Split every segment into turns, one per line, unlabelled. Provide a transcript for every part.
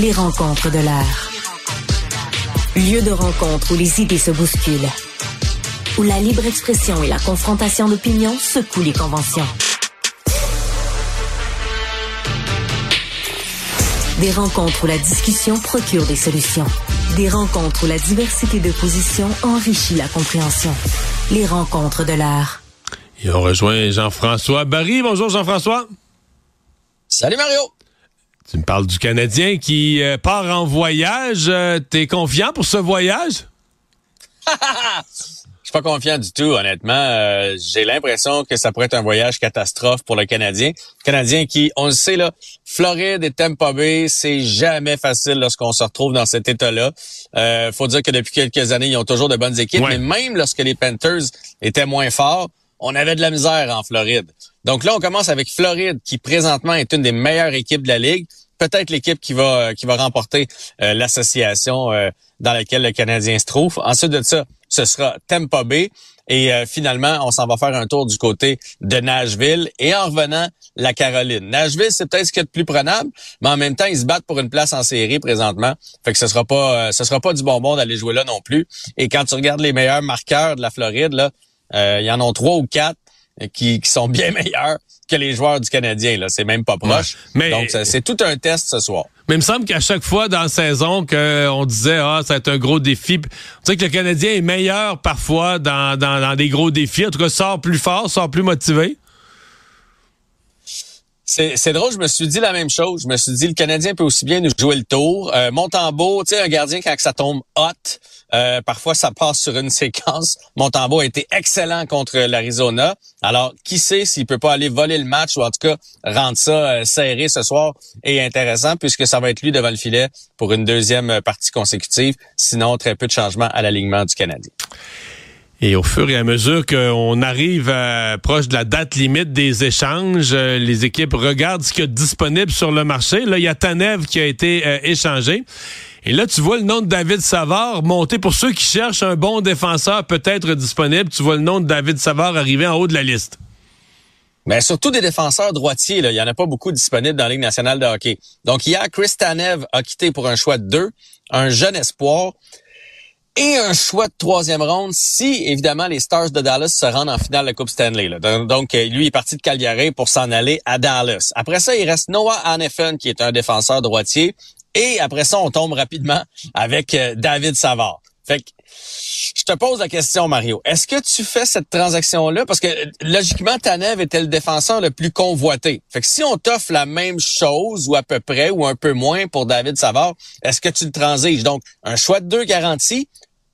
Les rencontres de l'air. Lieu de rencontre où les idées se bousculent. Où la libre expression et la confrontation d'opinions secouent les conventions. Des rencontres où la discussion procure des solutions. Des rencontres où la diversité de positions enrichit la compréhension. Les rencontres de l'art.
Et on rejoint Jean-François Barry. Bonjour Jean-François.
Salut Mario.
Tu me parles du Canadien qui euh, part en voyage. Euh, T'es confiant pour ce voyage?
Je suis pas confiant du tout, honnêtement. Euh, j'ai l'impression que ça pourrait être un voyage catastrophe pour le Canadien. Le Canadien qui, on le sait là, Floride et Tampa Bay, c'est jamais facile lorsqu'on se retrouve dans cet état-là. Euh, faut dire que depuis quelques années, ils ont toujours de bonnes équipes, mais même lorsque les Panthers étaient moins forts, on avait de la misère en Floride. Donc là, on commence avec Floride, qui présentement est une des meilleures équipes de la ligue. Peut-être l'équipe qui va qui va remporter euh, l'association euh, dans laquelle le Canadien se trouve. Ensuite de ça, ce sera Tampa Bay. Et euh, finalement, on s'en va faire un tour du côté de Nashville. Et en revenant, la Caroline. Nashville, c'est peut-être ce qu'il y a de plus prenable, mais en même temps, ils se battent pour une place en série présentement. Fait que ce sera pas, ce sera pas du bonbon d'aller jouer là non plus. Et quand tu regardes les meilleurs marqueurs de la Floride, là, il y en a trois ou quatre qui, qui, sont bien meilleurs que les joueurs du Canadien. Là, c'est même pas proche. Mais, Donc, c'est tout un test ce soir.
Mais il me semble qu'à chaque fois dans la saison qu'on disait ah ça va être un gros défi. Tu sais que le Canadien est meilleur parfois dans, dans, dans des gros défis. En tout cas, sort plus fort, sort plus motivé.
C'est drôle, je me suis dit la même chose. Je me suis dit, le Canadien peut aussi bien nous jouer le tour. Euh, Montembeau, tu sais, un gardien, quand ça tombe hot, euh, parfois ça passe sur une séquence. Montembeau a été excellent contre l'Arizona. Alors, qui sait s'il peut pas aller voler le match ou en tout cas rendre ça euh, serré ce soir et intéressant puisque ça va être lui devant le filet pour une deuxième partie consécutive. Sinon, très peu de changements à l'alignement du Canadien.
Et au fur et à mesure qu'on arrive proche de la date limite des échanges, euh, les équipes regardent ce qu'il y a disponible sur le marché. Là, il y a Tanev qui a été euh, échangé. Et là, tu vois le nom de David Savard monter. Pour ceux qui cherchent un bon défenseur peut-être disponible, tu vois le nom de David Savard arriver en haut de la liste.
Mais surtout des défenseurs droitiers, là. il n'y en a pas beaucoup disponibles dans la Ligue nationale de hockey. Donc hier, Chris Tanev a quitté pour un choix de deux, un jeune espoir et un choix de troisième ronde si, évidemment, les Stars de Dallas se rendent en finale de la Coupe Stanley. Là. Donc, euh, lui est parti de Calgary pour s'en aller à Dallas. Après ça, il reste Noah Hannefen, qui est un défenseur droitier. Et après ça, on tombe rapidement avec euh, David Savard. Fait que, je te pose la question, Mario. Est-ce que tu fais cette transaction-là? Parce que, logiquement, Tanev était le défenseur le plus convoité. Fait que si on t'offre la même chose, ou à peu près, ou un peu moins pour David Savard, est-ce que tu le transiges? Donc, un choix de deux garantis,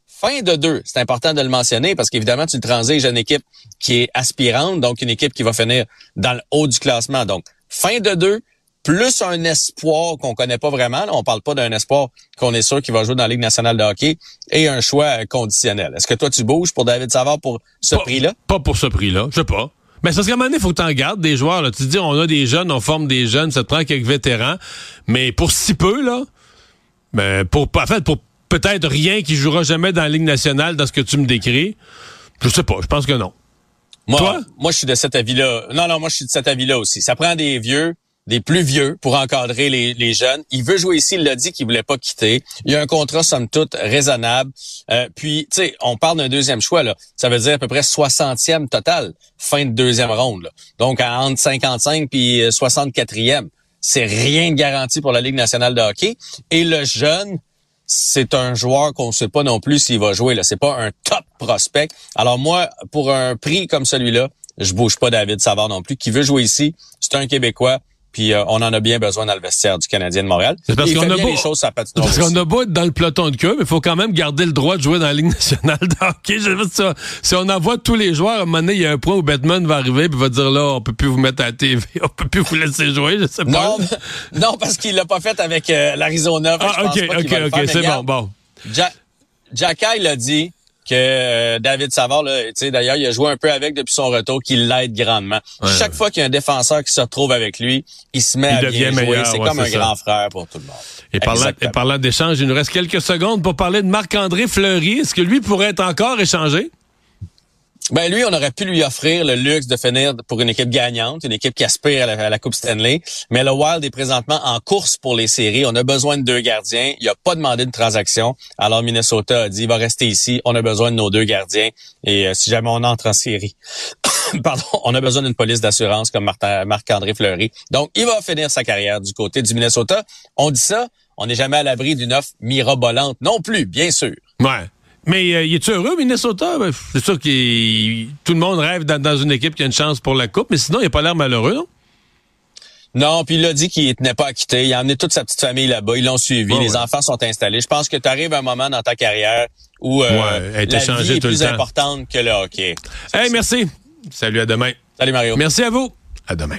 fin de deux, c'est important de le mentionner parce qu'évidemment, tu le transiges à une équipe qui est aspirante, donc une équipe qui va finir dans le haut du classement. Donc, fin de deux, plus un espoir qu'on connaît pas vraiment. On on parle pas d'un espoir qu'on est sûr qu'il va jouer dans la Ligue nationale de hockey et un choix conditionnel. Est-ce que toi, tu bouges pour David Savard pour ce prix-là?
Pas pour ce prix-là, je sais pas. Mais c'est parce qu'à un moment donné, il faut que tu en gardes des joueurs. Là. Tu te dis, on a des jeunes, on forme des jeunes, ça te prend quelques vétérans. Mais pour si peu, là, ben, pour, en fait, pour peut-être rien qui jouera jamais dans la Ligue nationale dans ce que tu me décris. Je sais pas, je pense que non.
Moi,
Toi?
moi, je suis de cet avis-là. Non, non, moi, je suis de cet avis-là aussi. Ça prend des vieux, des plus vieux pour encadrer les, les jeunes. Il veut jouer ici, il l'a dit qu'il voulait pas quitter. Il y a un contrat, somme toute, raisonnable. Euh, puis, tu sais, on parle d'un deuxième choix, là. Ça veut dire à peu près 60e total, fin de deuxième ronde. Là. Donc, entre 55 puis 64e. C'est rien de garanti pour la Ligue nationale de hockey. Et le jeune, c'est un joueur qu'on ne sait pas non plus s'il va jouer. Là, c'est pas un top prospect. Alors moi, pour un prix comme celui-là, je bouge pas David Savard non plus. Qui veut jouer ici, c'est un Québécois. Puis euh, on en a bien besoin dans le vestiaire du Canadien de Montréal.
C'est parce qu'on a beau, choses, ça parce qu'on a beau être dans le peloton de queue, mais il faut quand même garder le droit de jouer dans la Ligue nationale de hockey. ça. Si on envoie tous les joueurs, à un moment donné, il y a un point où Batman va arriver et va dire là, on peut plus vous mettre à la TV, on peut plus vous laisser jouer, je sais pas.
Non, non parce qu'il l'a pas fait avec euh, l'Arizona.
Ah, ok, ok, ok, c'est bon, bon.
Jack, l'a dit que euh, David Savard, là, d'ailleurs, il a joué un peu avec depuis son retour, qu'il l'aide grandement. Chaque fois qu'il y a un défenseur qui se retrouve avec lui, il se met à bien jouer. C'est comme un grand frère pour tout le monde.
Et parlant, et parlant d'échange, il nous reste quelques secondes pour parler de Marc-André Fleury. Est-ce que lui pourrait être encore échangé?
Ben lui, on aurait pu lui offrir le luxe de finir pour une équipe gagnante, une équipe qui aspire à la, Coupe Stanley. Mais le Wild est présentement en course pour les séries. On a besoin de deux gardiens. Il a pas demandé de transaction. Alors Minnesota a dit, il va rester ici. On a besoin de nos deux gardiens. Et euh, si jamais on entre en série, pardon, on a besoin d'une police d'assurance comme Marc-André Fleury. Donc, il va finir sa carrière du côté du Minnesota. On dit ça, on n'est jamais à l'abri d'une offre mirabolante non plus, bien sûr.
Ouais. Mais euh, il est heureux, Minnesota? Ben, c'est sûr que tout le monde rêve d'être dans une équipe qui a une chance pour la Coupe, mais sinon, il n'a pas l'air malheureux, non?
Non, puis il a dit qu'il tenait pas à quitter. Il a emmené toute sa petite famille là-bas. Ils l'ont suivi. les enfants sont installés. Je pense que tu arrives à un moment dans ta carrière où euh, la vie est plus importante que le hockey.
Hey, merci. Salut, à demain.
Salut, Mario.
Merci à vous. À demain.